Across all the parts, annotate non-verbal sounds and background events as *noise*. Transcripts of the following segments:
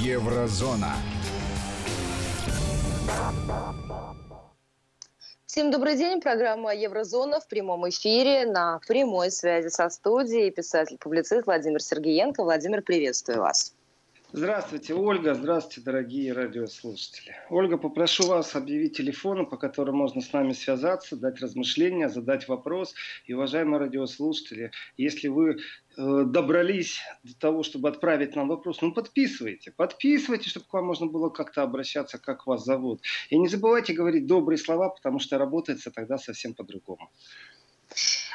Еврозона. Всем добрый день. Программа «Еврозона» в прямом эфире на прямой связи со студией. Писатель-публицист Владимир Сергеенко. Владимир, приветствую вас. Здравствуйте, Ольга. Здравствуйте, дорогие радиослушатели. Ольга, попрошу вас объявить телефоны, по которым можно с нами связаться, дать размышления, задать вопрос. И, уважаемые радиослушатели, если вы добрались до того, чтобы отправить нам вопрос, ну подписывайте, подписывайте, чтобы к вам можно было как-то обращаться, как вас зовут. И не забывайте говорить добрые слова, потому что работается тогда совсем по-другому.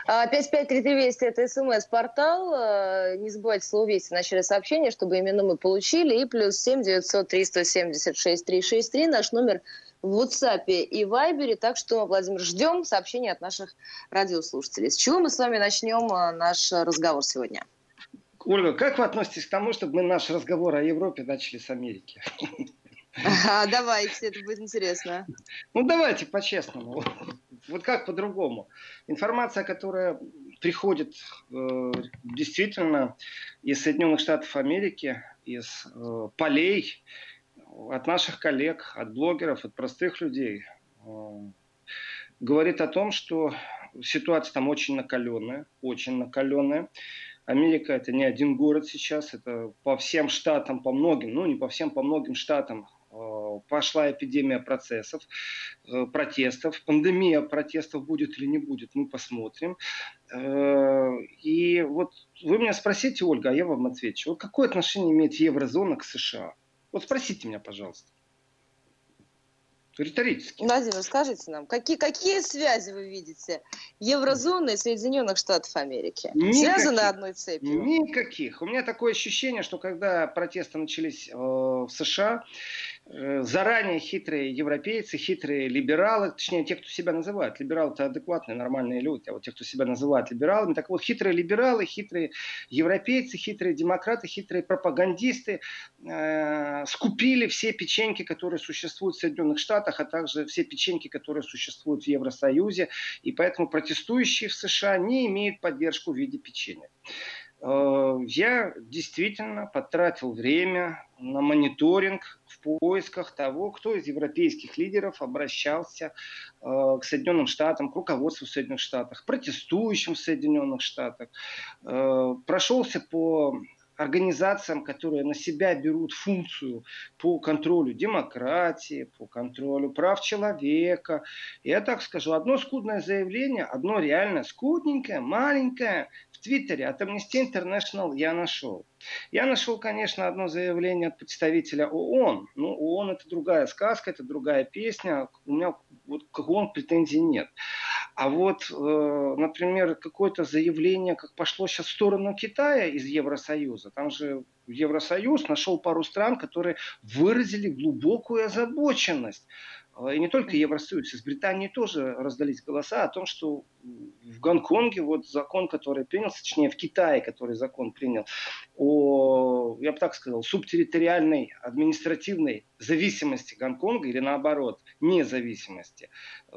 553320 это смс-портал. А, не забывайте слово «Вести» в начале сообщения, чтобы именно мы получили. И плюс 7 900 376 363 наш номер в WhatsApp и Viber. Так что, Владимир, ждем сообщений от наших радиослушателей. С чего мы с вами начнем а, наш разговор сегодня? Ольга, как вы относитесь к тому, чтобы мы наш разговор о Европе начали с Америки? А, давайте, это будет интересно. Ну, давайте по-честному. Вот как по-другому? Информация, которая приходит э, действительно из Соединенных Штатов Америки, из э, полей, от наших коллег, от блогеров, от простых людей, э, говорит о том, что ситуация там очень накаленная, очень накаленная. Америка это не один город сейчас, это по всем штатам, по многим, ну не по всем, по многим штатам Э, пошла эпидемия процессов, э, протестов. Пандемия протестов будет или не будет, мы посмотрим. И вот вы меня спросите, Ольга, а я вам отвечу. Вот какое отношение имеет еврозона к США? Вот спросите меня, пожалуйста. Риторически. Владимир, скажите нам, какие, какие связи вы видите еврозоны и Соединенных Штатов Америки? Никаких. Связаны одной цепью? Никаких. У меня такое ощущение, что когда протесты начались э, в США, заранее хитрые европейцы, хитрые либералы, точнее, те, кто себя называют. Либералы это адекватные, нормальные люди, а вот те, кто себя называют либералами, так вот, хитрые либералы, хитрые европейцы, хитрые демократы, хитрые пропагандисты э, скупили все печеньки, которые существуют в Соединенных Штатах, а также все печеньки, которые существуют в Евросоюзе, и поэтому протестующие в США не имеют поддержку в виде печенья. Э, я действительно потратил время на мониторинг в поисках того, кто из европейских лидеров обращался э, к Соединенным Штатам, к руководству Соединенных Штатов, протестующим в Соединенных Штатах. Э, прошелся по организациям, которые на себя берут функцию по контролю демократии, по контролю прав человека. Я так скажу, одно скудное заявление, одно реально скудненькое, маленькое Твиттере от Amnesty International я нашел. Я нашел, конечно, одно заявление от представителя ООН. Ну, ООН это другая сказка, это другая песня. У меня вот к ООН претензий нет. А вот, э, например, какое-то заявление, как пошло сейчас в сторону Китая из Евросоюза. Там же Евросоюз нашел пару стран, которые выразили глубокую озабоченность а, и не только Евросоюз, из Британии тоже раздались голоса о том, что в Гонконге вот закон, который принял, точнее в Китае, который закон принял о, я бы так сказал, субтерриториальной административной зависимости Гонконга или наоборот, независимости,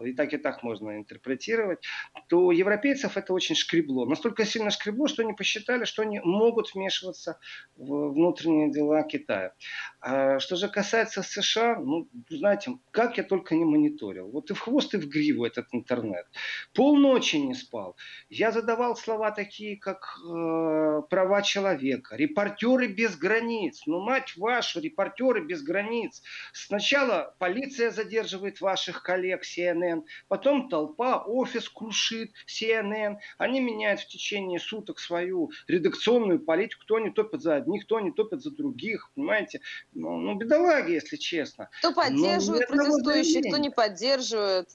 и так и так можно интерпретировать, то европейцев это очень шкребло. Настолько сильно шкребло, что они посчитали, что они могут вмешиваться в внутренние дела Китая. А что же касается США, ну, знаете, как я только не мониторил. Вот и в хвост, и в гриву этот интернет. Полночи не спал. Я задавал слова такие, как э, права человека, репортеры без границ. Ну, мать вашу, репортеры без границ. Сначала полиция задерживает ваших коллег CNN, потом толпа, офис крушит CNN. Они меняют в течение суток свою редакционную политику. Кто не топит за одних, кто не топит за других. Понимаете? Ну, ну бедолаги, если честно. Кто поддерживает протестующих поддерживающие, кто не поддерживает.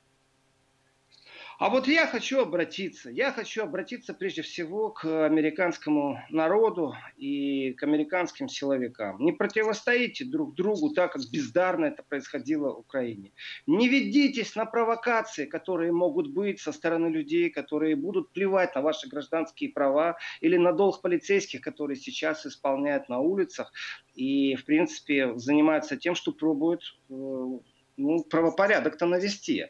А вот я хочу обратиться, я хочу обратиться прежде всего к американскому народу и к американским силовикам. Не противостоите друг другу так, как бездарно это происходило в Украине. Не ведитесь на провокации, которые могут быть со стороны людей, которые будут плевать на ваши гражданские права или на долг полицейских, которые сейчас исполняют на улицах и, в принципе, занимаются тем, что пробуют э, ну, правопорядок-то навести.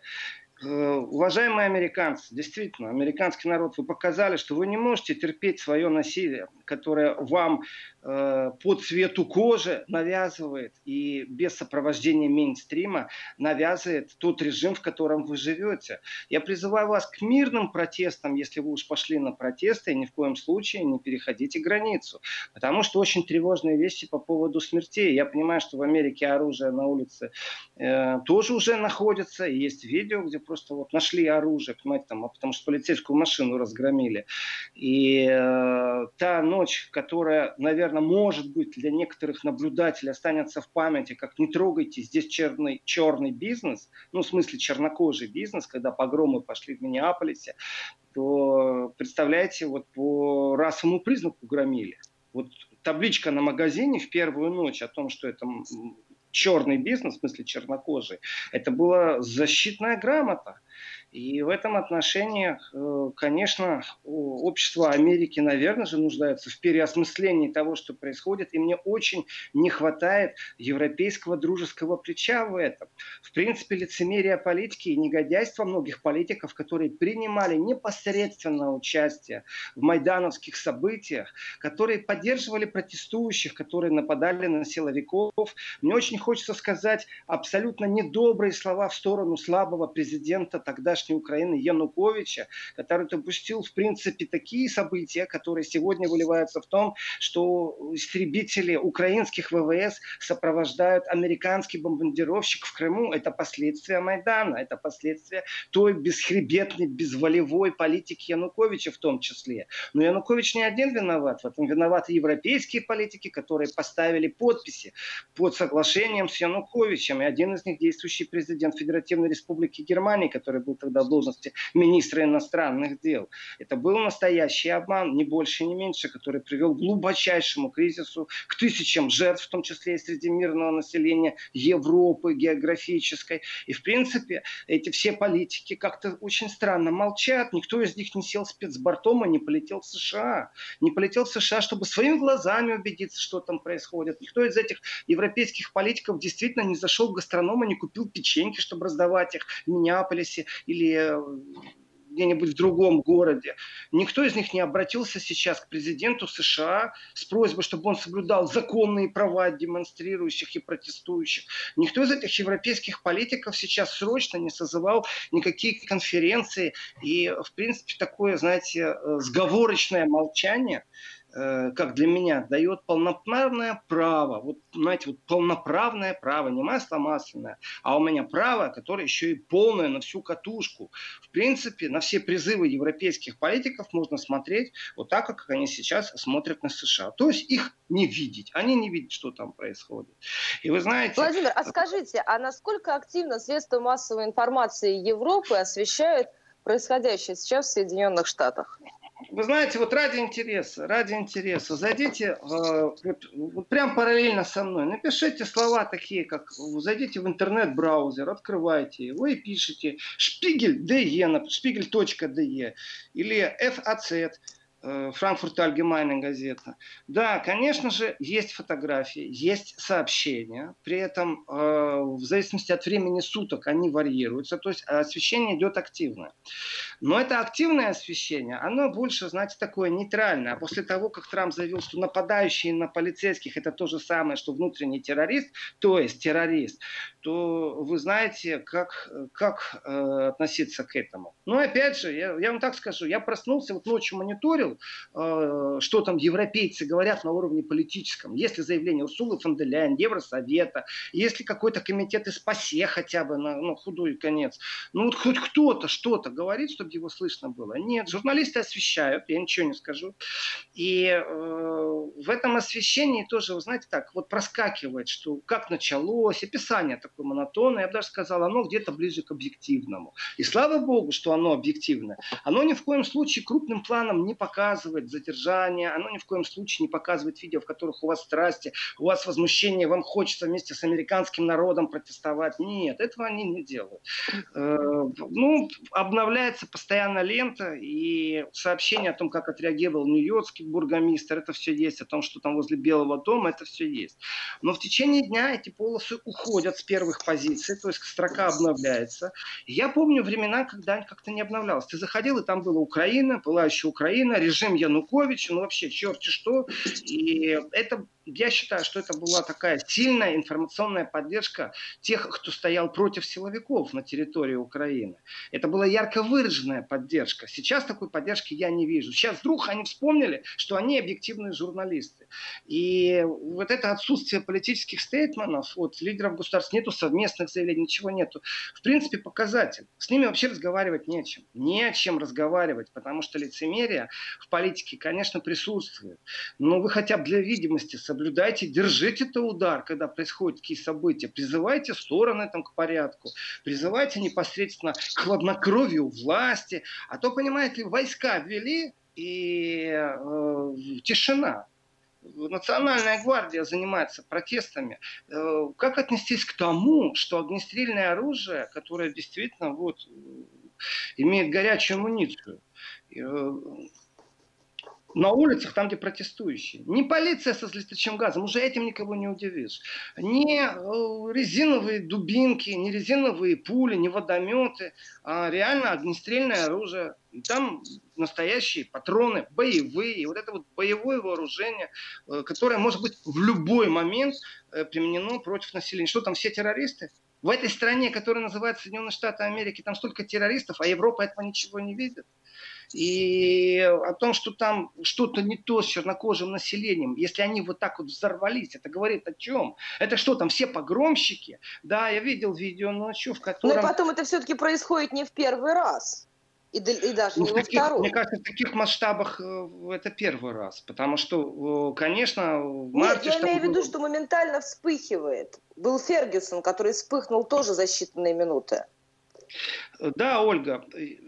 Э, уважаемые американцы, действительно, американский народ, вы показали, что вы не можете терпеть свое насилие. которая вам э, по цвету кожи навязывает и без сопровождения мейнстрима навязывает тот режим, в котором вы живете. Я призываю вас к мирным протестам, если вы уж пошли на протесты, и ни в коем случае не переходите границу. Потому что очень тревожные вещи по поводу смертей. Я понимаю, что в Америке оружие на улице э, тоже уже находится. И есть видео, где просто вот нашли оружие, понимаете, там, а потому что полицейскую машину разгромили. И э, та ночь, которая, наверное, может быть для некоторых наблюдателей останется в памяти, как не трогайте, здесь черный, черный бизнес, ну, в смысле чернокожий бизнес, когда погромы пошли в Миннеаполисе, то, представляете, вот по расовому признаку громили. Вот табличка на магазине в первую ночь о том, что это черный бизнес, в смысле чернокожий, это была защитная грамота. И в этом отношении, э, конечно, общество Америки, наверное же, нуждается в переосмыслении того, что происходит. И мне очень не хватает европейского дружеского плеча в этом. В принципе, лицемерие политики и негодяйство многих политиков, которые принимали непосредственное участие в майдановских событиях, которые поддерживали протестующих, которые нападали на силовиков. Мне очень хочется сказать абсолютно недобрые слова в сторону слабого президента тогдашней Украины Януковича, который допустил, в принципе, такие события, которые сегодня выливаются в том, что истребители украинских ВВС сопровождают американский бомбардировщик в Крыму. Это последствия Майдана, это последствия той бесхребетной, безволевой политики Януковича в том числе. Но Янукович не один виноват. В этом виноваты европейские политики, которые поставили подписи под соглашением с Януковичем. И один из них действующий президент Федеративной Республики Германии, который был тогда в должности министра иностранных дел. Это был настоящий обман, не больше, не меньше, который привел к глубочайшему кризису, к тысячам жертв, в том числе и среди мирного населения Европы географической. И, в принципе, эти все политики как-то очень странно молчат. Никто из них не сел спецбортом и не полетел в США. Не полетел в США, чтобы своими глазами убедиться, что там происходит. Никто из этих европейских политиков действительно не зашел в гастроном и не купил печеньки, чтобы раздавать их в Миннеаполисе или или где-нибудь в другом городе. Никто из них не обратился сейчас к президенту США с просьбой, чтобы он соблюдал законные права демонстрирующих и протестующих. Никто из этих европейских политиков сейчас срочно не созывал никакие конференции. И, в принципе, такое, знаете, э, сговорочное молчание – Э, как для меня, дает полноправное право, вот, знаете, вот полноправное право, не масло масляное, а у меня право, которое еще и полное на всю катушку. В принципе, на все призывы европейских политиков можно смотреть вот так, как они сейчас смотрят на США. То есть их не видеть, они не видят, что там происходит. И вы знаете... Владимир, а скажите, а насколько активно средства массовой информации Европы освещают происходящее сейчас в Соединенных Штатах? Вы знаете, вот ради интереса, ради интереса, зайдите э, вот, вот прям параллельно со мной, напишите слова такие, как зайдите в интернет-браузер, открывайте его и пишите. Шпигель де, шпигель.де или Э, Франкфурт Альгемайна газета. Да, конечно же, есть фотографии, есть сообщения. При этом э, в зависимости от времени суток они варьируются. То есть освещение идет активно. Но это активное освещение, оно больше, знаете, такое нейтральное. А после того, как Трамп заявил, что нападающие на полицейских это то же самое, что внутренний террорист, то есть террорист, то вы знаете, как, как э, относиться к этому. Но опять же, я, я вам так скажу, я проснулся, вот ночью мониторил, э, что там европейцы говорят на уровне политическом. Если заявление Урсулы фон де Ляйен, Евросовета, если какой-то комитет из ПАСЕ хотя бы на ну, худой конец, ну вот хоть кто-то что-то говорит, чтобы его слышно было. Нет, журналисты освещают, я ничего не скажу. И э, в этом освещении тоже, вы знаете, так вот проскакивает, что как началось, описание такое монотонное, я бы даже сказал, оно где-то ближе к объективному. И слава богу, что оно объективное. Оно ни в коем случае крупным планом не показывает задержание, оно ни в коем случае не показывает видео, в которых у вас страсти, у вас возмущение, вам хочется вместе с американским народом протестовать. Нет, этого они не делают. Э, ну, обновляется постоянно лента, и сообщение о том, как отреагировал нью-йоркский бургомистр, это все есть, о том, что там возле Белого дома, это все есть. Но в течение дня эти полосы уходят с первых позиций, то есть строка обновляется. я помню времена, когда как-то не обновлялась. Ты заходил, и там была Украина, была еще Украина, режим Януковича, ну вообще черти что. И это я считаю, что это была такая сильная информационная поддержка тех, кто стоял против силовиков на территории Украины. Это была ярко выраженная поддержка. Сейчас такой поддержки я не вижу. Сейчас вдруг они вспомнили, что они объективные журналисты. И вот это отсутствие политических стейтментов от лидеров государств, нету совместных заявлений, ничего нету. В принципе, показатель. С ними вообще разговаривать нечем. Не о чем разговаривать, потому что лицемерие в политике, конечно, присутствует. Но вы хотя бы для видимости соблюдайте, держите это удар, когда происходят такие события. Призывайте стороны там, к порядку, призывайте непосредственно к хладнокровию власти. А то, понимаете войска ввели, и э, тишина. Национальная гвардия занимается протестами. Э, как отнестись к тому, что огнестрельное оружие, которое действительно вот, имеет горячую амуницию, э, на улицах, там, где протестующие. Не полиция со слезточным газом, уже этим никого не удивишь. Не э, резиновые дубинки, не резиновые пули, не водометы, а реально огнестрельное оружие. Там настоящие патроны, боевые. Вот это вот боевое вооружение, э, которое может быть в любой момент э, применено против населения. Что там, все террористы? В этой стране, которая называется Соединенные Штаты Америки, там столько террористов, а Европа этого ничего не видит и о том, что там что-то не то с чернокожим населением, если они вот так вот взорвались, это говорит о чем? Это что там, все погромщики? Да, я видел видео ночью, в котором... Но потом это все-таки происходит не в первый раз. И, и даже ну, не во таких, второй. Мне кажется, в таких масштабах э, это первый раз. Потому что, конечно, в марте... Нет, я имею в виду, что моментально вспыхивает. Был Фергюсон, который вспыхнул тоже за считанные минуты. Да, Ольга,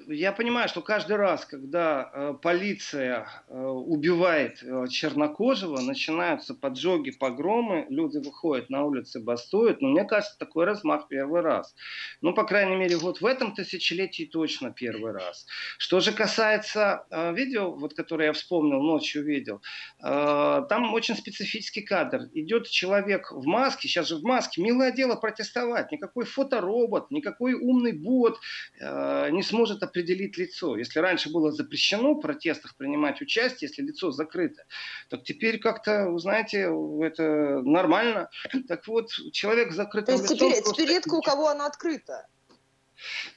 я понимаю, что каждый раз, когда э, полиция э, убивает э, чернокожего, начинаются поджоги, погромы, люди выходят на улицы, бастуют, но мне кажется, такой размах первый раз. Ну, по крайней мере, вот в этом тысячелетии точно первый раз. Что же касается видео, вот, которое я вспомнил, ночью видел, там очень специфический кадр. Идет человек в маске, сейчас же в маске, милое дело протестовать, никакой фоторобот, никакой умный бот, не сможет определить лицо. Если раньше было запрещено в протестах принимать участие, если лицо закрыто, то теперь как-то, вы знаете, это нормально. *laughs* Так вот, человек закрыт. То есть теперь, теперь редко у кого оно открыто?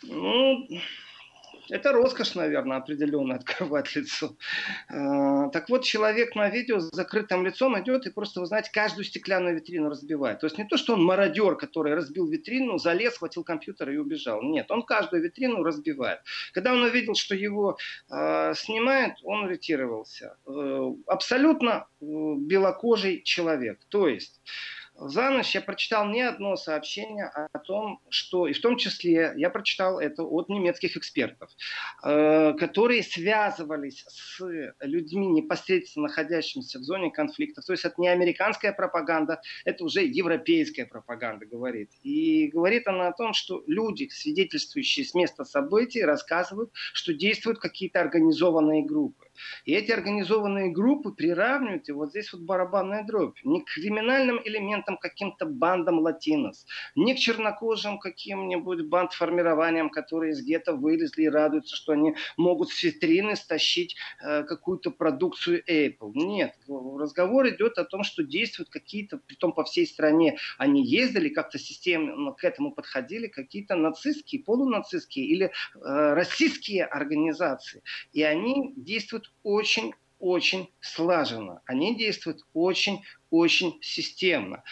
Ну, это роскошь, наверное, определенно *laughs* открывать лицо. А, так вот, человек на видео с закрытым лицом идет и просто, вы знаете, каждую стеклянную витрину разбивает. То есть не то, что он мародер, который разбил витрину, залез, схватил компьютер и убежал. Нет, он каждую витрину разбивает. Когда он увидел, что его э, снимают, он ретировался. Э, абсолютно э, белокожий человек. То есть за ночь я прочитал не одно сообщение о том, что, и в том числе я прочитал это от немецких экспертов, э, которые связывались с людьми, непосредственно находящимися в зоне конфликта. То есть это не американская пропаганда, это уже европейская пропаганда говорит. И говорит она о том, что люди, свидетельствующие с места событий, рассказывают, что действуют какие-то организованные группы. И эти организованные группы приравнивают, и вот здесь вот барабанная дробь, не к криминальным элементам, каким-то бандам латинос, не к чернокожим каким-нибудь бандформированиям, которые из гетто вылезли и радуются, что они могут с витрины стащить э, какую-то продукцию Apple. Нет, разговор идет о том, что действуют какие-то, притом по всей стране, они ездили, как-то системно к этому подходили, какие-то нацистские, полунацистские или э, российские организации. И они действуют очень-очень слаженно. Они действуют очень-очень системно.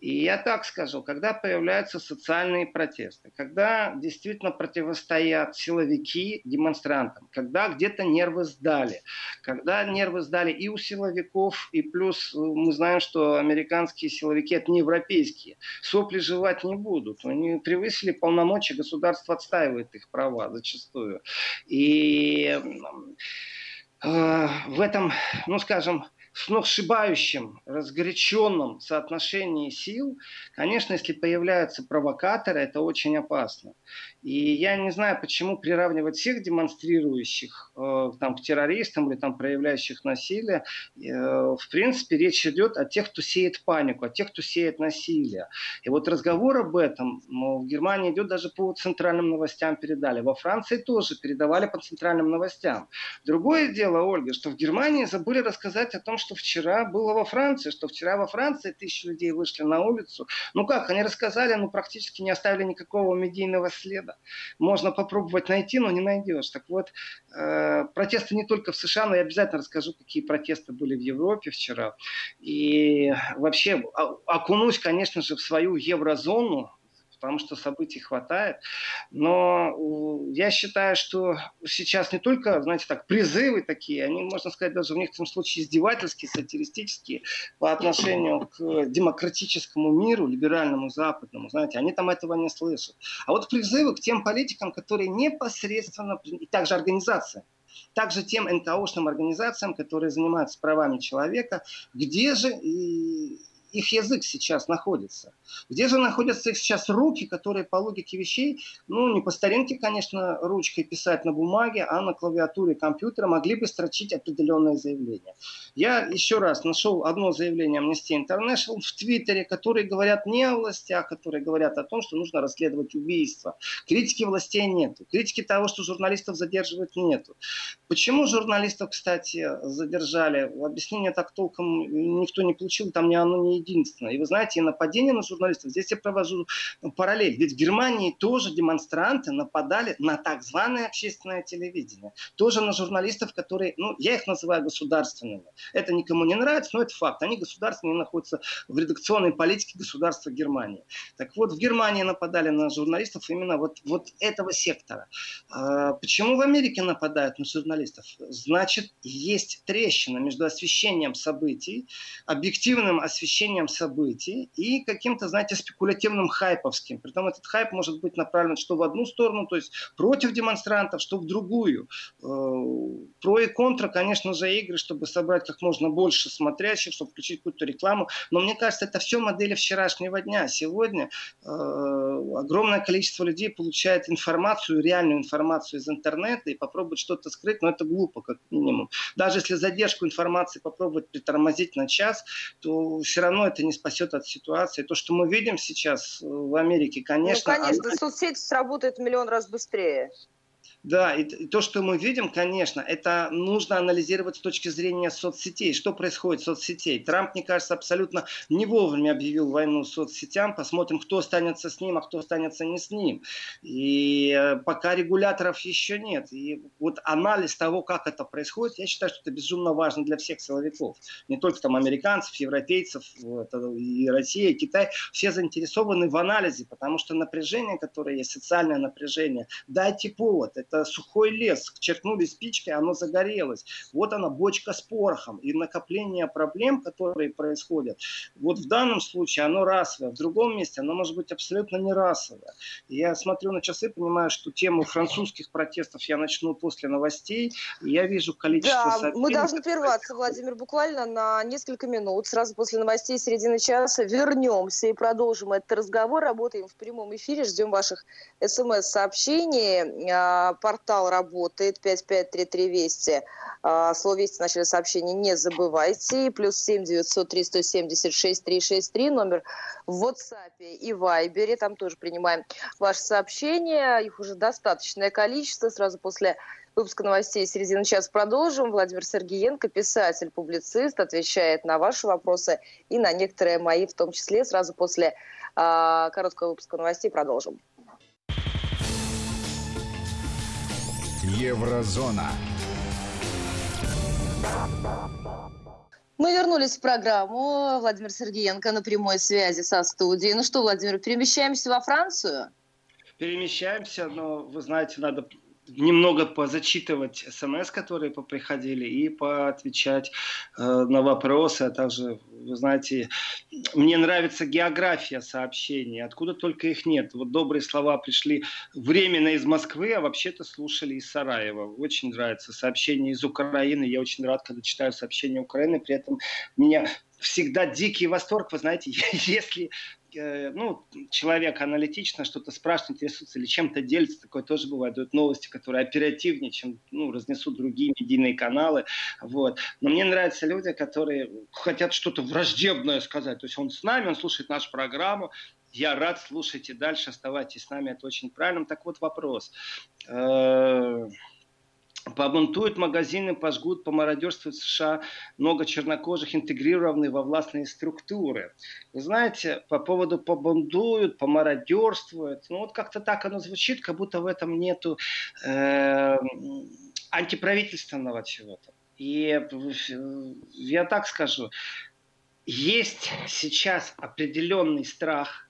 И я так скажу, когда появляются социальные протесты, когда действительно противостоят силовики демонстрантам, когда где-то нервы сдали, когда нервы сдали и у силовиков, и плюс э, мы знаем, что американские силовики это не европейские, сопли жевать не будут, они превысили полномочия, государство отстаивает их права зачастую. И в этом, ну скажем, сногсшибающем, разгоряченном соотношении сил, конечно, если появляются провокаторы, это очень опасно. И я не знаю, почему приравнивать всех демонстрирующих э, там, к террористам или там, проявляющих насилие. Э, в принципе, речь идет о тех, кто сеет панику, о тех, кто сеет насилие. И вот разговор об этом ну, в Германии идет даже по центральным новостям передали. Во Франции тоже передавали по центральным новостям. Другое дело, Ольга, что в Германии забыли рассказать о том, что вчера было во Франции, что вчера во Франции тысячи людей вышли на улицу. Ну как, они рассказали, но практически не оставили никакого медийного следа. Можно попробовать найти, но не найдешь. Так вот, э, протесты не только в США, но я обязательно расскажу, какие протесты были в Европе вчера. И вообще окунусь, конечно же, в свою еврозону, потому что событий хватает. Но я считаю, что сейчас не только, знаете, так, призывы такие, они, можно сказать, даже в некотором случае издевательские, сатиристические по отношению к демократическому миру, либеральному, западному, знаете, они там этого не слышат. А вот призывы к тем политикам, которые непосредственно, и также организациям, также тем НКОшным организациям, которые занимаются правами человека, где же и их язык сейчас находится? Где же находятся их сейчас руки, которые по логике вещей, ну, не по старинке, конечно, ручкой писать на бумаге, а на клавиатуре компьютера могли бы строчить определенные заявления. Я еще раз нашел одно заявление Amnesty International в Твиттере, которые говорят не о властях, которые говорят о том, что нужно расследовать убийства. Критики властей нету. Критики того, что журналистов задерживают, нету. Почему журналистов, кстати, задержали? Объяснение так толком никто не получил, там ни оно не единственное. И вы знаете, нападение на журналистов, здесь я провожу параллель. Ведь в Германии тоже демонстранты нападали на так званое общественное телевидение. Тоже на журналистов, которые, ну, я их называю государственными. Это никому не нравится, но это факт. Они государственные, находятся в редакционной политике государства Германии. Так вот, в Германии нападали на журналистов именно вот, вот этого сектора. А почему в Америке нападают на журналистов? Значит, есть трещина между освещением событий, объективным освещением освещением событий и каким-то, знаете, спекулятивным хайповским. Притом этот хайп может быть направлен что в одну сторону, то есть против демонстрантов, что в другую. Э, про и контра, конечно же, игры, чтобы собрать как можно больше смотрящих, чтобы включить какую-то рекламу. Но мне кажется, это все модели вчерашнего дня. Сегодня э, огромное количество людей получает информацию, реальную информацию из интернета и попробует что-то скрыть, но это глупо, как минимум. Даже если задержку информации попробовать притормозить на час, то все равно это не спасет от ситуации. То, что мы видим сейчас в Америке, конечно... Ну, конечно, она... соцсети сработают миллион раз быстрее. Да, и, то, что мы видим, конечно, это нужно анализировать с точки зрения соцсетей. Что происходит в соцсетей? Трамп, мне кажется, абсолютно не вовремя объявил войну соцсетям. Посмотрим, кто останется с ним, а кто останется не с ним. И э, пока регуляторов еще нет. И вот анализ того, как это происходит, я считаю, что это безумно важно для всех силовиков. Не только там американцев, европейцев, вот, и Россия, и Китай. Все заинтересованы в анализе, потому что напряжение, которое есть, социальное напряжение, дайте повод это сухой лес. Черкнули спичкой, оно загорелось. Вот она, бочка с порохом. И накопление проблем, которые происходят, вот в данном случае оно расовое, в другом месте оно может быть абсолютно не расовое. Я смотрю на часы, понимаю, что тему французских протестов я начну после новостей. И я вижу количество... Да, сообщений, мы должны прерваться, Владимир, буквально на несколько минут. Сразу после новостей середины часа вернемся и продолжим этот разговор. Работаем в прямом эфире, ждем ваших смс-сообщений. А, портал работает 5533 Вести. А, слово Вести в начале сообщения не забывайте. Плюс 7 903 176 363 номер в WhatsApp и Viber. Там тоже принимаем ваши сообщения. Их уже достаточное количество. Сразу после выпуска новостей середины часа продолжим. Владимир Сергеенко, писатель, публицист, отвечает на ваши вопросы и на некоторые мои, в том числе. Сразу после э, короткого выпуска новостей продолжим. Еврозона. Мы вернулись в программу. Владимир Сергеенко на прямой связи со студией. Ну что, Владимир, перемещаемся во Францию? Перемещаемся, но, вы знаете, надо немного позачитывать смс, которые поприходили, и поотвечать э, на вопросы, а также вы знаете, мне нравится география сообщений, откуда только их нет. Вот добрые слова пришли временно из Москвы, а вообще-то слушали из Сараева. Очень нравится сообщение из Украины. Я очень рад, когда читаю сообщения Украины, при этом меня всегда дикий восторг, вы знаете, *laughs* если ну, человек аналитично что-то спрашивает, интересуется или чем-то делится, такое тоже бывает, дают новости, которые оперативнее, чем ну, разнесут другие медийные каналы. Вот. Но мне нравятся люди, которые хотят что-то враждебное сказать. То есть он с нами, он слушает нашу программу, я рад, слушайте дальше, оставайтесь с нами, это очень правильно. Так вот вопрос. Э, Побунтуют магазины, пожгут, помародерствуют в США много чернокожих, интегрированные во властные структуры. Вы знаете, по поводу побунтуют, помародерствуют, ну вот как-то так оно звучит, как будто в этом нету э, антиправительственного чего-то. И я так скажу, есть сейчас определенный страх –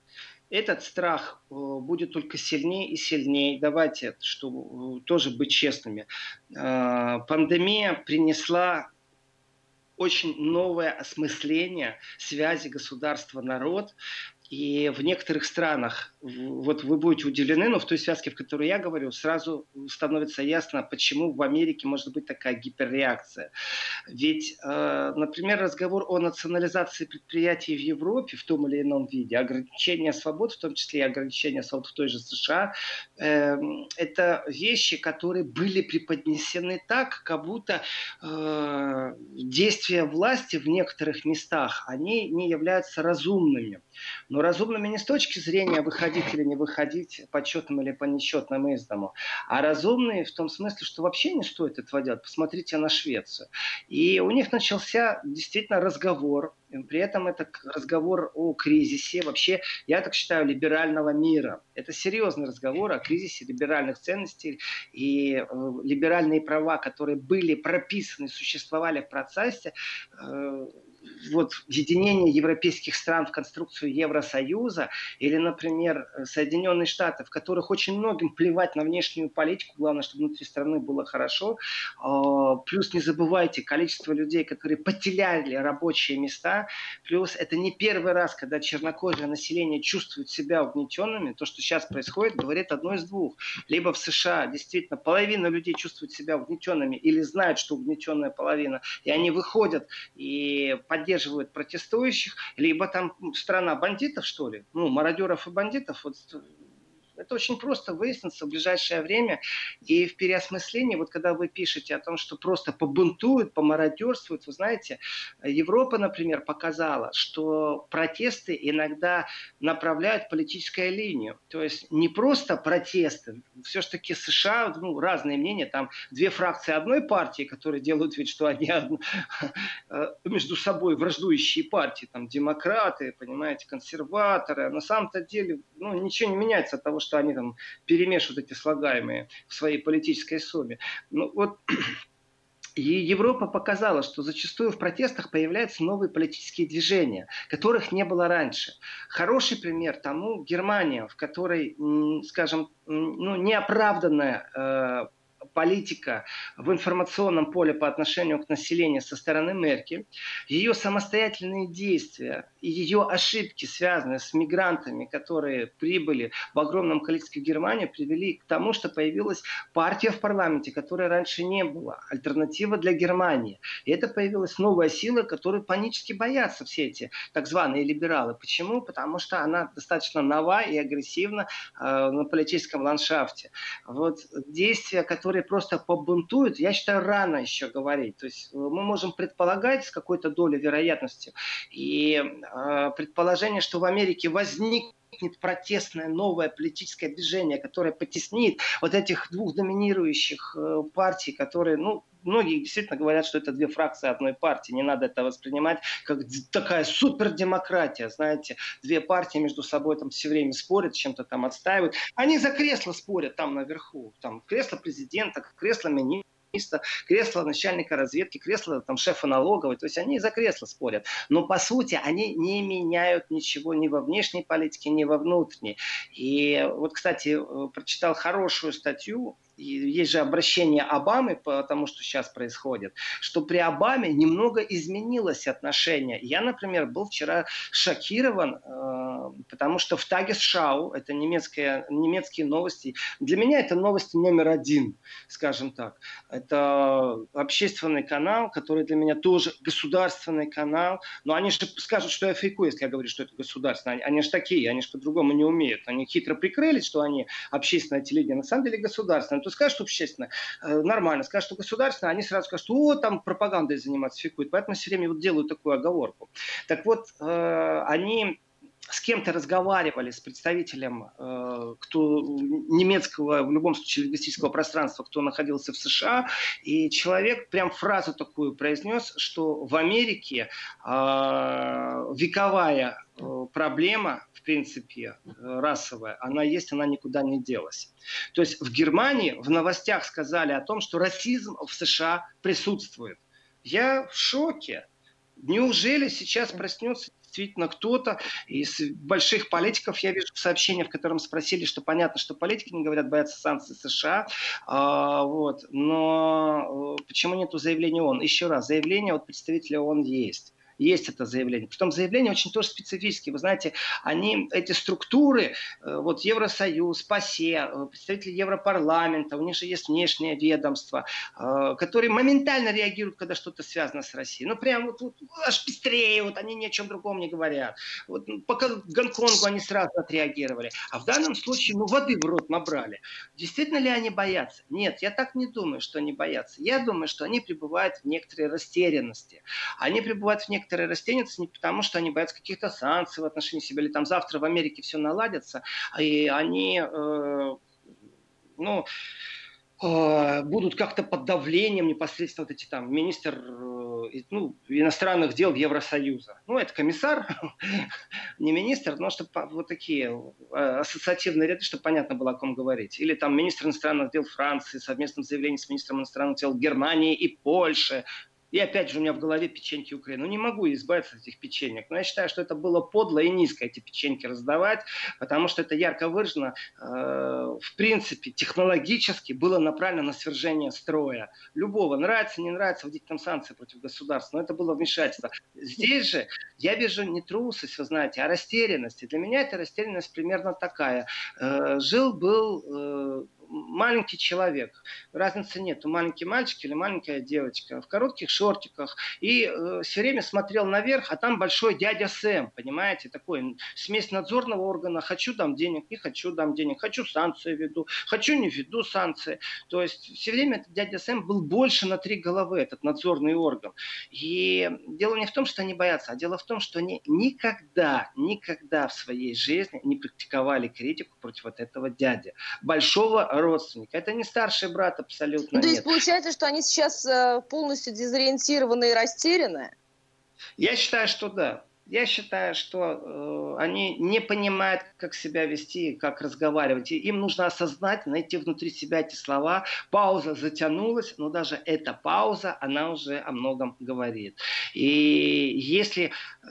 этот страх э, будет только сильнее и сильнее. Давайте, чтобы э, тоже быть честными. Э, пандемия принесла очень новое осмысление связи государства-народ. И в некоторых странах, вот вы будете удивлены, но в той связке, в которой я говорю, сразу становится ясно, почему в Америке может быть такая гиперреакция. Ведь, э, например, разговор о национализации предприятий в Европе в том или ином виде, ограничение свобод, в том числе и ограничение свобод в той же США, э, это вещи, которые были преподнесены так, как будто э, действия власти в некоторых местах, они не являются разумными. Но разумными не с точки зрения выходить или не выходить по четным или по нечетным издаму, а разумные в том смысле, что вообще не стоит этого делать. Посмотрите на Швецию. И у них начался действительно разговор, при этом это разговор о кризисе, вообще, я так считаю, либерального мира. Это серьезный разговор о кризисе либеральных ценностей и э, либеральные права, которые были прописаны, существовали в процессе, э, вот единение европейских стран в конструкцию Евросоюза или, например, Соединенные Штаты, в которых очень многим плевать на внешнюю политику, главное, чтобы внутри страны было хорошо. А, плюс не забывайте количество людей, которые потеряли рабочие места. Плюс это не первый раз, когда чернокожее население чувствует себя угнетенными. То, что сейчас происходит, говорит одно из двух. Либо в США действительно половина людей чувствует себя угнетенными или знают, что угнетенная половина, и они выходят и поддерживают протестующих, либо там страна бандитов, что ли, ну, мародеров и бандитов, вот это очень просто выяснится в ближайшее время. И в переосмыслении, вот когда вы пишете о том, что просто побунтуют, помародерствуют, вы знаете, Европа, например, показала, что протесты иногда направляют политическую линию. То есть не просто протесты. Все-таки США, ну, разные мнения, там две фракции одной партии, которые делают вид, что они между собой враждующие партии, там демократы, понимаете, консерваторы. А на самом-то деле ну, ничего не меняется от того, что они там перемешивают эти слагаемые в своей политической сумме. Ну, вот *clears throat* и Европа показала, что зачастую в протестах появляются новые политические движения, которых не было раньше. Хороший пример тому Германия, в которой, скажем, ну, неоправданная э, политика в информационном поле по отношению к населению со стороны Меркель, ее самостоятельные действия и ее ошибки, связанные с мигрантами, которые прибыли в огромном количестве в Германию, привели к тому, что появилась партия в парламенте, которой раньше не было, альтернатива для Германии. И это появилась новая сила, которую панически боятся все эти так званые либералы. Почему? Потому что она достаточно нова и агрессивна э, на политическом ландшафте. Вот действия, которые которые просто побунтуют, я считаю, рано еще говорить. То есть э, мы можем предполагать с какой-то долей вероятности. И э, предположение, что в Америке возникнет протестное новое политическое движение, которое потеснит вот этих двух доминирующих э, партий, которые, ну, многие действительно говорят, что это две фракции одной партии. Не надо это воспринимать как такая супердемократия. Знаете, две партии между собой там все время спорят, чем-то там отстаивают. Они за кресло спорят там наверху. Там кресло президента, кресло министра кресло начальника разведки, кресло там, шефа налоговой. То есть они за кресло спорят. Но по сути они не меняют ничего ни во внешней политике, ни во внутренней. И вот, кстати, э, прочитал хорошую статью есть же обращение Обамы, потому что сейчас происходит, что при Обаме немного изменилось отношение. Я, например, был вчера шокирован, э, потому что в Тагес-Шау, это немецкие, немецкие новости, для меня это новости номер один, скажем так. Это общественный канал, который для меня тоже государственный канал, но они же скажут, что я фейкую, если я говорю, что это государственное. Они, они же такие, они же по-другому не умеют. Они хитро прикрылись, что они общественное телевидение, на самом деле государственное. То скажут, что общественное, э, нормально. Скажут, что государственное, они сразу скажут, о, там пропагандой заниматься фейкуют. Поэтому все время вот делают такую оговорку. Так вот, э, они с кем-то разговаривали, с представителем э, кто, немецкого, в любом случае, лингвистического пространства, кто находился в США, и человек прям фразу такую произнес, что в Америке э, вековая проблема, в принципе, э, расовая, она есть, она никуда не делась. То есть в Германии в новостях сказали о том, что расизм в США присутствует. Я в шоке. Неужели сейчас проснется действительно кто-то из больших политиков, я вижу сообщение, в котором спросили, что понятно, что политики не говорят, боятся санкций США, а, вот, но э, почему нету заявления ООН? Еще раз, заявление от представителя ООН есть есть это заявление. Притом заявление очень тоже специфические. Вы знаете, они, эти структуры, э, вот Евросоюз, ПАСЕ, э, представители Европарламента, у них же есть внешнее ведомство, э, которые моментально реагируют, когда что-то связано с Россией. Ну, прям вот, вот аж быстрее, вот они ни о чем другом не говорят. Вот пока Гонконгу они сразу отреагировали. А в данном случае, ну, воды в рот набрали. Действительно ли они боятся? Нет, я так не думаю, что они боятся. Я думаю, что они пребывают в некоторой растерянности. Они пребывают в некоторой некоторые растенятся не потому, что они боятся каких-то санкций в отношении себя, или там завтра в Америке все наладится, и они, э, ну, э, будут как-то под давлением непосредственно вот эти там министр э, ну, иностранных дел Евросоюза. Ну, это комиссар, *laughs* не министр, но чтобы вот такие э, ассоциативные ряды, чтобы понятно было, о ком говорить. Или там министр иностранных дел Франции, совместном заявлении с министром иностранных дел Германии и Польши, и опять же у меня в голове печеньки Украины. Ну не могу избавиться от этих печенек. Но я считаю, что это было подло и низко эти печеньки раздавать, потому что это ярко выражено, э, в принципе, технологически было направлено на свержение строя. Любого, нравится, не нравится, вводить там санкции против государства. Но это было вмешательство. Здесь же я вижу не трусость, вы знаете, а растерянность. И для меня эта растерянность примерно такая. Э, Жил-был э, маленький человек. Разницы нет, маленький мальчик или маленькая девочка в коротких шортиках. И э, все время смотрел наверх, а там большой дядя Сэм, понимаете, такой смесь надзорного органа. Хочу дам денег, не хочу дам денег, хочу санкции веду, хочу не веду санкции. То есть все время этот дядя Сэм был больше на три головы, этот надзорный орган. И дело не в том, что они боятся, а дело в том, что они никогда, никогда в своей жизни не практиковали критику против вот этого дяди. Большого родственника. Это не старший брат абсолютно. Ну, то есть получается, что они сейчас э, полностью дезориентированы и растеряны? Я считаю, что да. Я считаю, что э, они не понимают, как себя вести, как разговаривать. И им нужно осознать, найти внутри себя эти слова. Пауза затянулась, но даже эта пауза, она уже о многом говорит. И если э,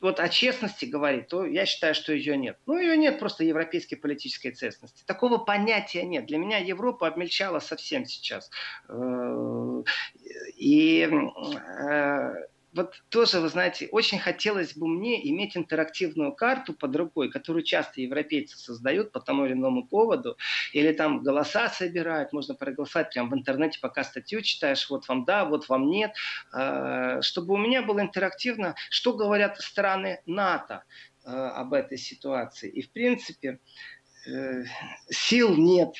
вот о честности говорить, то я считаю, что ее нет. Ну, ее нет просто европейской политической ценности. Такого понятия нет. Для меня Европа обмельчала совсем сейчас. Э, и э, вот тоже, вы знаете, очень хотелось бы мне иметь интерактивную карту под рукой, которую часто европейцы создают по тому или иному поводу, или там голоса собирают, можно проголосовать прямо в интернете, пока статью читаешь, вот вам да, вот вам нет, а, чтобы у меня было интерактивно, что говорят страны НАТО а, об этой ситуации. И, в принципе, э, сил нет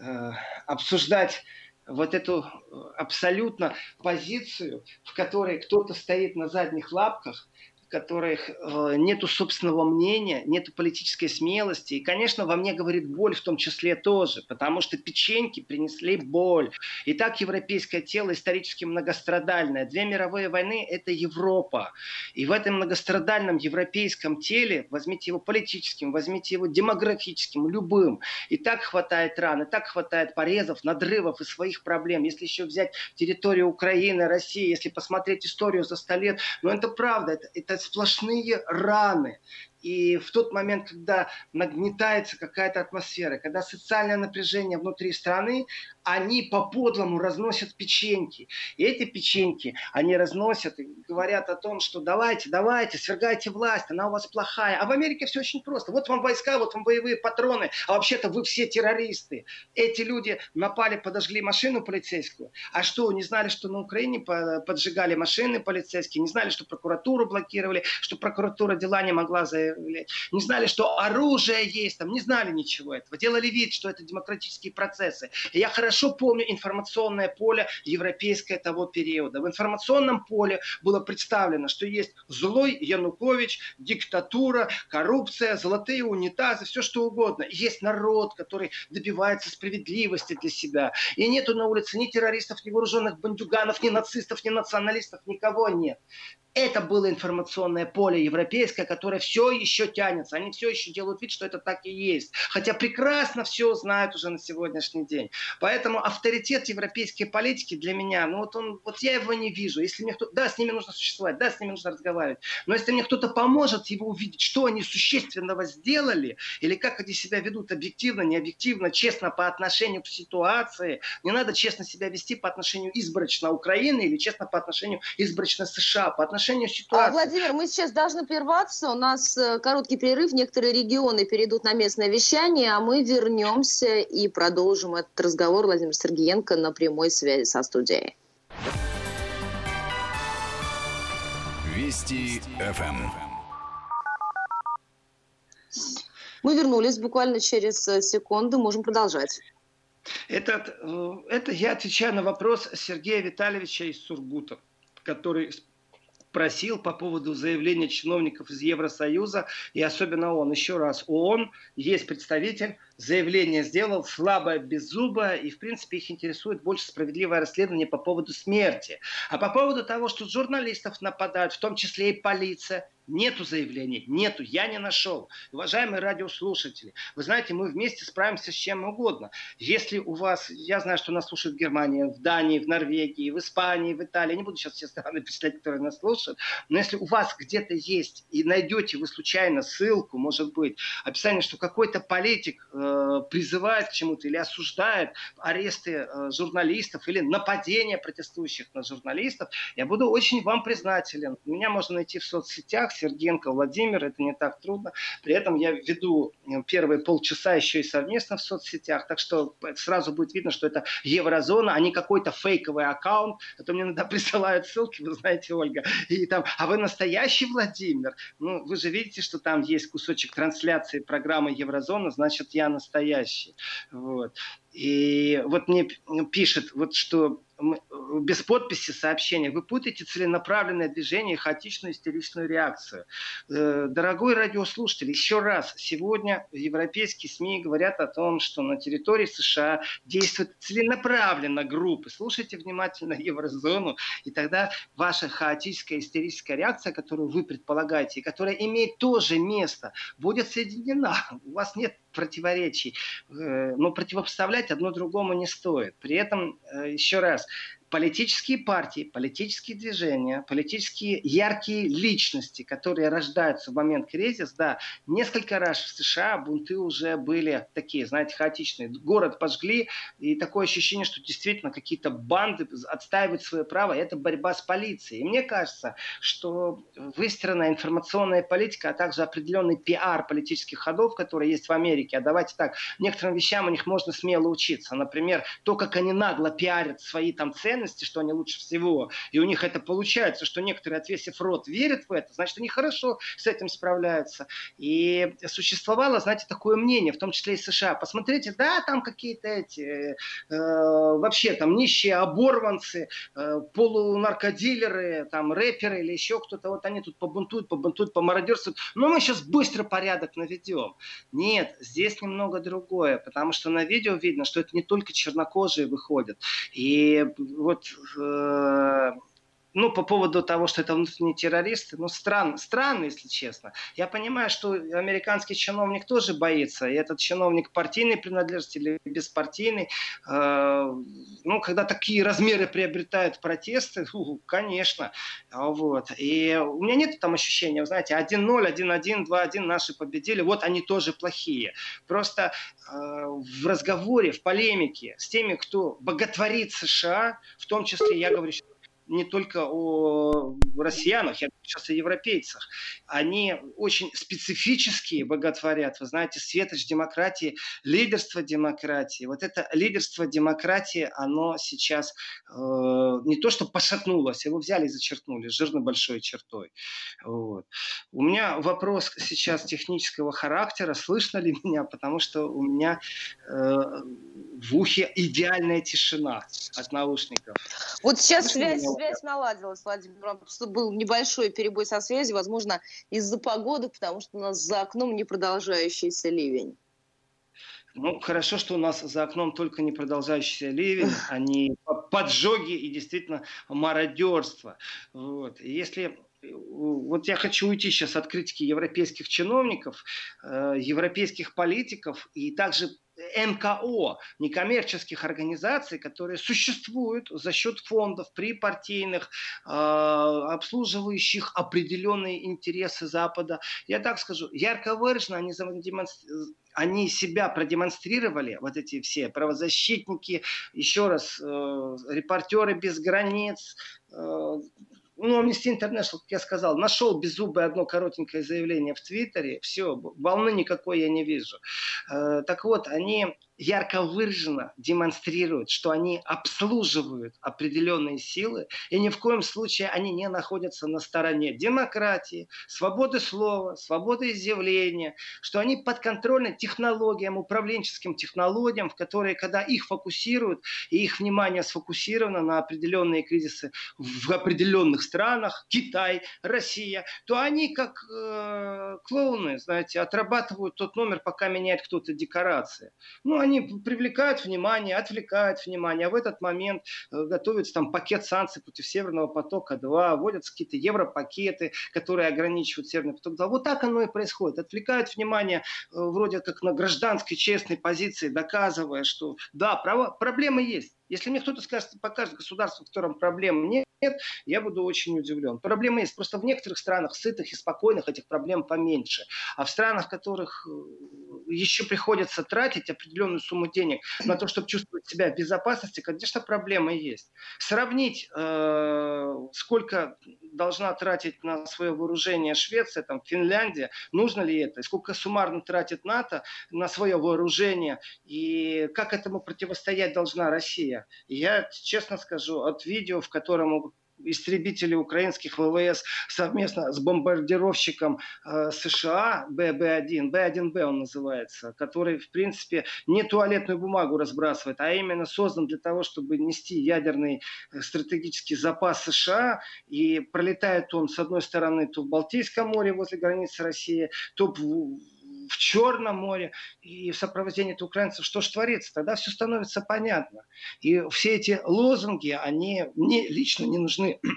э, обсуждать вот эту э, абсолютно позицию, в которой кто-то стоит на задних лапках, которых э, нету собственного мнения, нету политической смелости. И, конечно, во мне говорит боль в том числе тоже, потому что печеньки принесли боль. И так европейское тело исторически многострадальное. Две мировые войны – это Европа. И в этом многострадальном европейском теле, возьмите его политическим, возьмите его демографическим, любым, и так хватает ран, и так хватает порезов, надрывов и своих проблем. Если еще взять территорию Украины, России, если посмотреть историю за сто лет, ну это правда, это, это сплошные раны. И в тот момент, когда нагнетается какая-то атмосфера, когда социальное напряжение внутри страны, они по-подлому разносят печеньки. И эти печеньки они разносят и говорят о том, что давайте, давайте, свергайте власть, она у вас плохая. А в Америке все очень просто. Вот вам войска, вот вам боевые патроны, а вообще-то вы все террористы. Эти люди напали, подожгли машину полицейскую. А что, не знали, что на Украине поджигали машины полицейские, не знали, что прокуратуру блокировали, что прокуратура дела не могла заявлять, не знали, что оружие есть там, не знали ничего этого. Делали вид, что это демократические процессы. И я хорошо помню информационное поле европейское того периода. В информационном поле было представлено, что есть злой Янукович, диктатура, коррупция, золотые унитазы, все что угодно. И есть народ, который добивается справедливости для себя. И нету на улице ни террористов, ни вооруженных бандюганов, ни нацистов, ни националистов, никого нет. Это было информационное поле европейское, которое все еще тянется. Они все еще делают вид, что это так и есть. Хотя прекрасно все знают уже на сегодняшний день. Поэтому авторитет европейской политики для меня, ну вот он, вот я его не вижу. Если мне кто, да, с ними нужно существовать, да, с ними нужно разговаривать. Но если мне кто-то поможет его увидеть, что они существенного сделали, или как они себя ведут объективно, необъективно, честно по отношению к ситуации, не надо честно себя вести по отношению избрачно Украины или честно по отношению избрачно США, по отношению отношению ситуации. А, Владимир, мы сейчас должны прерваться. У нас э, короткий перерыв. Некоторые регионы перейдут на местное вещание, а мы вернемся и продолжим этот разговор. Владимир Сергеенко на прямой связи со студией. Вести ФМ. Мы вернулись буквально через э, секунду. Можем продолжать. Этот, э, это я отвечаю на вопрос Сергея Витальевича из Сургута, который просил по поводу заявления чиновников из Евросоюза, и особенно он. Еще раз, ООН есть представитель, заявление сделал, слабое, беззубое, и, в принципе, их интересует больше справедливое расследование по поводу смерти. А по поводу того, что журналистов нападают, в том числе и полиция, Нету заявлений, нету, я не нашел. Уважаемые радиослушатели, вы знаете, мы вместе справимся с чем угодно. Если у вас, я знаю, что нас слушают в Германии, в Дании, в Норвегии, в Испании, в Италии, не буду сейчас все страны *laughs* перечислять, которые нас слушают, но если у вас где-то есть и найдете вы случайно ссылку, может быть, описание, что какой-то политик э, призывает к чему-то или осуждает аресты э, журналистов или нападение протестующих на журналистов, я буду очень вам признателен. Меня можно найти в соцсетях, Сергенко, Владимир, это не так трудно. При этом я веду э, первые полчаса еще и совместно в соцсетях, так что сразу будет видно, что это еврозона, а не какой-то фейковый аккаунт. А то мне иногда *laughs* присылают ссылки, вы знаете, Ольга, и там, а вы настоящий Владимир? Ну, вы же видите, что там есть кусочек трансляции программы Еврозона, значит, я настоящий. Вот. И вот мне пишет, вот что без подписи сообщения, вы путаете целенаправленное движение и хаотичную истеричную реакцию. Э, дорогой радиослушатель, еще раз, сегодня европейские СМИ говорят о том, что на территории США действуют целенаправленно группы. Слушайте внимательно *laughs* Еврозону, и тогда ваша хаотическая истерическая реакция, которую вы предполагаете, и которая имеет тоже место, будет соединена. У вас нет противоречий. Э, но противопоставлять одно другому не стоит. При этом, э, еще раз, политические партии, политические движения, политические яркие личности, которые рождаются в момент кризиса, да, несколько раз в США бунты уже были такие, знаете, хаотичные. Город пожгли, и такое ощущение, что действительно какие-то банды отстаивают свое право, и это борьба с полицией. И мне кажется, что выстиранная информационная политика, а также определенный пиар политических ходов, которые есть в Америке, а давайте так, некоторым вещам у них можно смело учиться. Например, то, как они нагло пиарят свои там ценности, что они лучше всего, и у них это получается, что некоторые, отвесив рот, верят в это, значит, они хорошо с этим справляются. И существовало, знаете, такое мнение, в том числе и США. Посмотрите, да, там какие-то эти, э, вообще там нищие оборванцы, э, полунаркодилеры, там рэперы или еще кто-то, вот они тут побунтуют, побунтуют, помародерствуют, но мы сейчас быстро порядок наведем. Нет, здесь немного другое, потому что на видео видно, что это не только чернокожие выходят. И вот э, ну, по поводу того, что это внутренние террористы, ну, странно, странно, если честно. Я понимаю, что американский чиновник тоже боится, и этот чиновник партийной принадлежности или беспартийный, э, ну, когда такие размеры приобретают протесты, ну, конечно, вот. И у меня нет там ощущения, знаете, 1-0, 1-1, 2-1 наши победили, вот они тоже плохие. Просто э, в разговоре, в полемике с теми, кто боготворит США, в том числе, я говорю не только о россиянах, я сейчас о европейцах. Они очень специфические боготворят. Вы знаете, светоч демократии, лидерство демократии. Вот это лидерство демократии, оно сейчас э, не то что пошатнулось, его взяли и зачеркнули жирно большой чертой. Вот. У меня вопрос сейчас технического характера. Слышно ли меня? Потому что у меня э, в ухе идеальная тишина от наушников. Вот сейчас связь связь наладилась, Владимир. Просто был небольшой перебой со связью, возможно, из-за погоды, потому что у нас за окном непродолжающийся ливень. Ну, хорошо, что у нас за окном только не продолжающийся ливень, а не поджоги и действительно мародерство. Вот. Если вот я хочу уйти сейчас от критики европейских чиновников, э, европейских политиков и также НКО, некоммерческих организаций, которые существуют за счет фондов при партийных, э, обслуживающих определенные интересы Запада. Я так скажу, ярко выраженно они, они себя продемонстрировали, вот эти все правозащитники, еще раз, э, репортеры без границ, э, ну, Amnesty International, как я сказал, нашел беззубое одно коротенькое заявление в Твиттере, все, волны никакой я не вижу. Э, так вот, они ярко выраженно демонстрируют, что они обслуживают определенные силы, и ни в коем случае они не находятся на стороне демократии, свободы слова, свободы изъявления, что они подконтрольны технологиям, управленческим технологиям, в которые, когда их фокусируют, и их внимание сфокусировано на определенные кризисы в определенных странах, Китай, Россия, то они как э, клоуны, знаете, отрабатывают тот номер, пока меняет кто-то декорации. Ну, они привлекают внимание, отвлекают внимание, а в этот момент э, готовится там пакет санкций против Северного потока-2, вводятся какие-то европакеты, которые ограничивают Северный поток-2. Вот так оно и происходит. Отвлекают внимание э, вроде как на гражданской честной позиции, доказывая, что да, права, проблемы есть. Если мне кто-то скажет, покажет государство, в котором проблем нет, я буду очень удивлен. Проблемы есть. Просто в некоторых странах, сытых и спокойных, этих проблем поменьше. А в странах, в которых э, еще приходится тратить определенную сумму денег на то, чтобы чувствовать себя в безопасности, конечно, проблемы есть. Сравнить, э, сколько должна тратить на свое вооружение Швеция, там, Финляндия, нужно ли это, сколько суммарно тратит НАТО на свое вооружение, и как этому противостоять должна Россия меня. я честно скажу, от видео, в котором истребители украинских ВВС совместно с бомбардировщиком э, США ББ-1, Б-1Б он называется, который, в принципе, не туалетную бумагу разбрасывает, а именно создан для того, чтобы нести ядерный э, стратегический запас США. И пролетает он, с одной стороны, то в Балтийском море возле границы России, то в в Черном море и в сопровождении украинцев, что же творится, тогда все становится понятно. И все эти лозунги, они мне лично не нужны. *clears throat*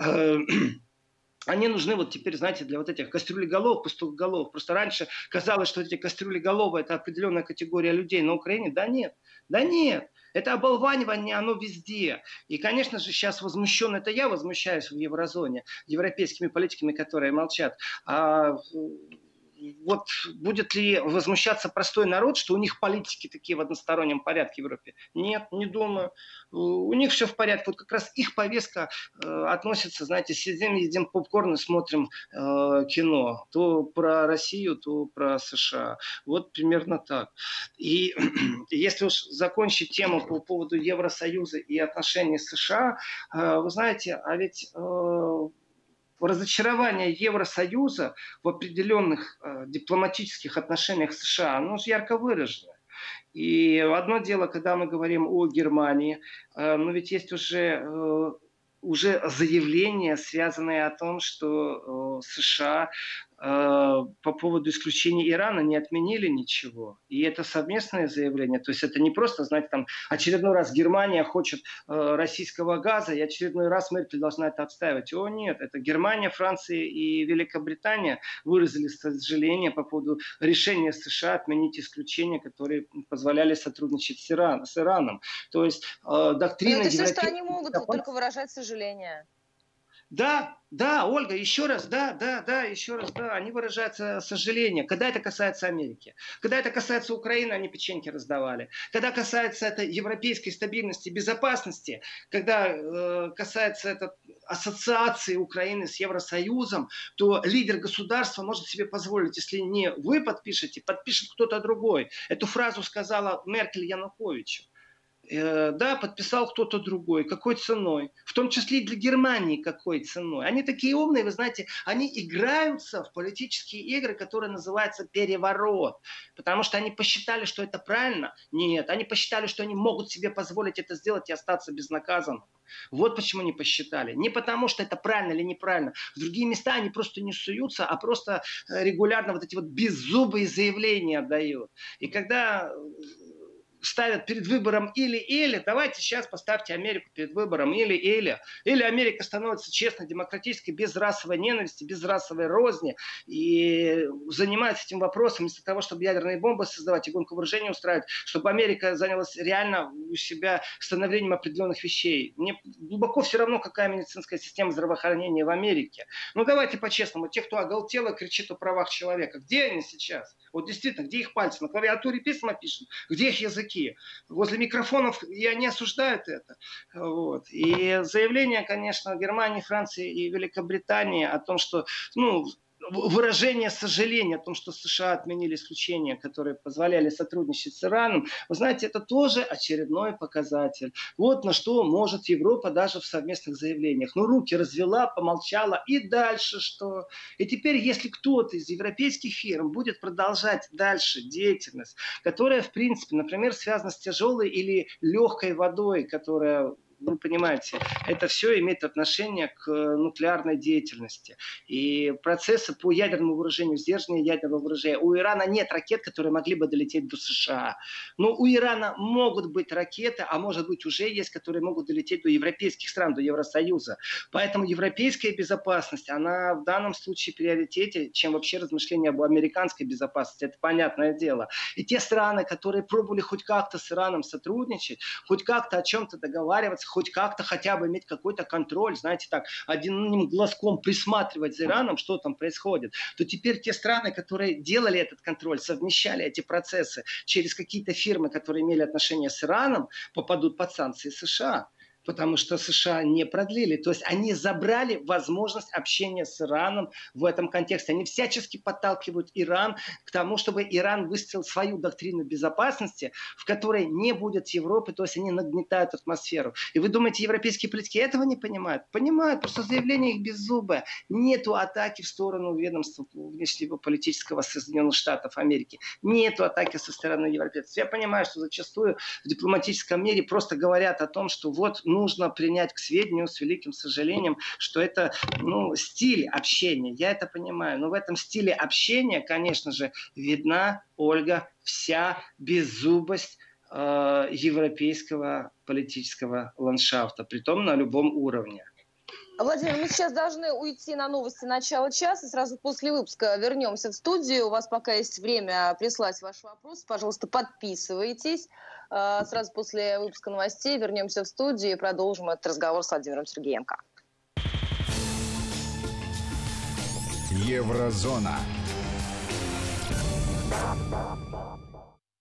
Э, *clears throat* они нужны вот теперь, знаете, для вот этих кастрюлеголов, пустоголов. Просто раньше казалось, что эти кастрюлеголовы – это определенная категория людей на Украине. Да нет, да нет. Это оболванивание, оно везде. И, конечно же, сейчас возмущен, это я возмущаюсь в еврозоне, европейскими политиками, которые молчат. А вот будет ли возмущаться простой народ, что у них политики такие в одностороннем порядке в Европе? Нет, не думаю. У них все в порядке. Вот как раз их повестка э, относится, знаете, сидим, едим попкорн и смотрим э, кино. То про Россию, то про США. Вот примерно так. И *clears throat* если уж закончить тему по поводу Евросоюза и отношений с США, э, вы знаете, а ведь э, разочарование Евросоюза в определенных э, дипломатических отношениях США, оно же ярко выражено. И одно дело, когда мы говорим о Германии, э, но ведь есть уже, э, уже заявления, связанные о том, что э, США по поводу исключения Ирана не отменили ничего. И это совместное заявление. То есть это не просто, знаете, там очередной раз Германия хочет э, российского газа, и очередной раз Меркель должна это отстаивать. О нет, это Германия, Франция и Великобритания выразили сожаление по поводу решения США отменить исключения, которые позволяли сотрудничать с, Иран, с Ираном. То есть э, доктрина... Но это все, что они могут, только выражать сожаление. Да, да, Ольга, еще раз, да, да, да, еще раз, да, они выражают сожаление. Когда это касается Америки, когда это касается Украины, они печеньки раздавали. Когда касается это европейской стабильности, безопасности, когда э, касается это ассоциации Украины с Евросоюзом, то лидер государства может себе позволить, если не вы подпишете, подпишет кто-то другой. Эту фразу сказала Меркель Януковичу. Э, да, подписал кто-то другой, какой ценой, в том числе и для Германии какой ценой. Они такие умные, вы знаете, они играются в политические игры, которые называются переворот, потому что они посчитали, что это правильно. Нет, они посчитали, что они могут себе позволить это сделать и остаться безнаказанным. Вот почему не посчитали. Не потому, что это правильно или неправильно. В другие места они просто не суются, а просто э, регулярно вот эти вот беззубые заявления отдают. И когда ставят перед выбором или-или, давайте сейчас поставьте Америку перед выбором или-или. Или Америка становится честно демократической, без расовой ненависти, без расовой розни и занимается этим вопросом вместо того, чтобы ядерные бомбы создавать и гонку вооружения устраивать, чтобы Америка занялась реально у себя становлением определенных вещей. Мне глубоко все равно, какая медицинская система здравоохранения в Америке. Ну давайте по-честному, те, кто оголтело кричит о правах человека, где они сейчас? Вот действительно, где их пальцы? На клавиатуре письма пишут, где их языки? Языки. Возле микрофонов я не осуждают это. Вот. И заявление, конечно, Германии, Франции и Великобритании о том, что ну, выражение сожаления о том, что США отменили исключения, которые позволяли сотрудничать с Ираном, вы знаете, это тоже очередной показатель. Вот на что может Европа даже в совместных заявлениях. Ну, руки развела, помолчала, и дальше что? И теперь, если кто-то из европейских фирм будет продолжать дальше деятельность, которая, в принципе, например, связана с тяжелой или легкой водой, которая вы понимаете, это все имеет отношение к э, нуклеарной деятельности. И процессы по ядерному вооружению, сдерживание ядерного вооружения. У Ирана нет ракет, которые могли бы долететь до США. Но у Ирана могут быть ракеты, а может быть уже есть, которые могут долететь до европейских стран, до Евросоюза. Поэтому европейская безопасность, она в данном случае приоритете, чем вообще размышления об американской безопасности. Это понятное дело. И те страны, которые пробовали хоть как-то с Ираном сотрудничать, хоть как-то о чем-то договариваться, хоть как-то хотя бы иметь какой-то контроль, знаете, так, одним глазком присматривать за Ираном, что там происходит, то теперь те страны, которые делали этот контроль, совмещали эти процессы через какие-то фирмы, которые имели отношение с Ираном, попадут под санкции США потому что США не продлили. То есть они забрали возможность общения с Ираном в этом контексте. Они всячески подталкивают Иран к тому, чтобы Иран выстроил свою доктрину безопасности, в которой не будет Европы, то есть они нагнетают атмосферу. И вы думаете, европейские политики этого не понимают? Понимают, просто заявление их беззубое. Нету атаки в сторону ведомства внешнего политического Соединенных Штатов Америки. Нету атаки со стороны европейцев. Я понимаю, что зачастую в дипломатическом мире просто говорят о том, что вот нужно принять к сведению с великим сожалением, что это ну, стиль общения. Я это понимаю. Но в этом стиле общения, конечно же, видна, Ольга, вся беззубость э, европейского политического ландшафта, притом на любом уровне. Владимир, мы сейчас должны уйти на новости начала часа. Сразу после выпуска вернемся в студию. У вас пока есть время прислать ваши вопросы. Пожалуйста, подписывайтесь. А, сразу после выпуска новостей вернемся в студию и продолжим этот разговор с Владимиром Сергеенко. Еврозона.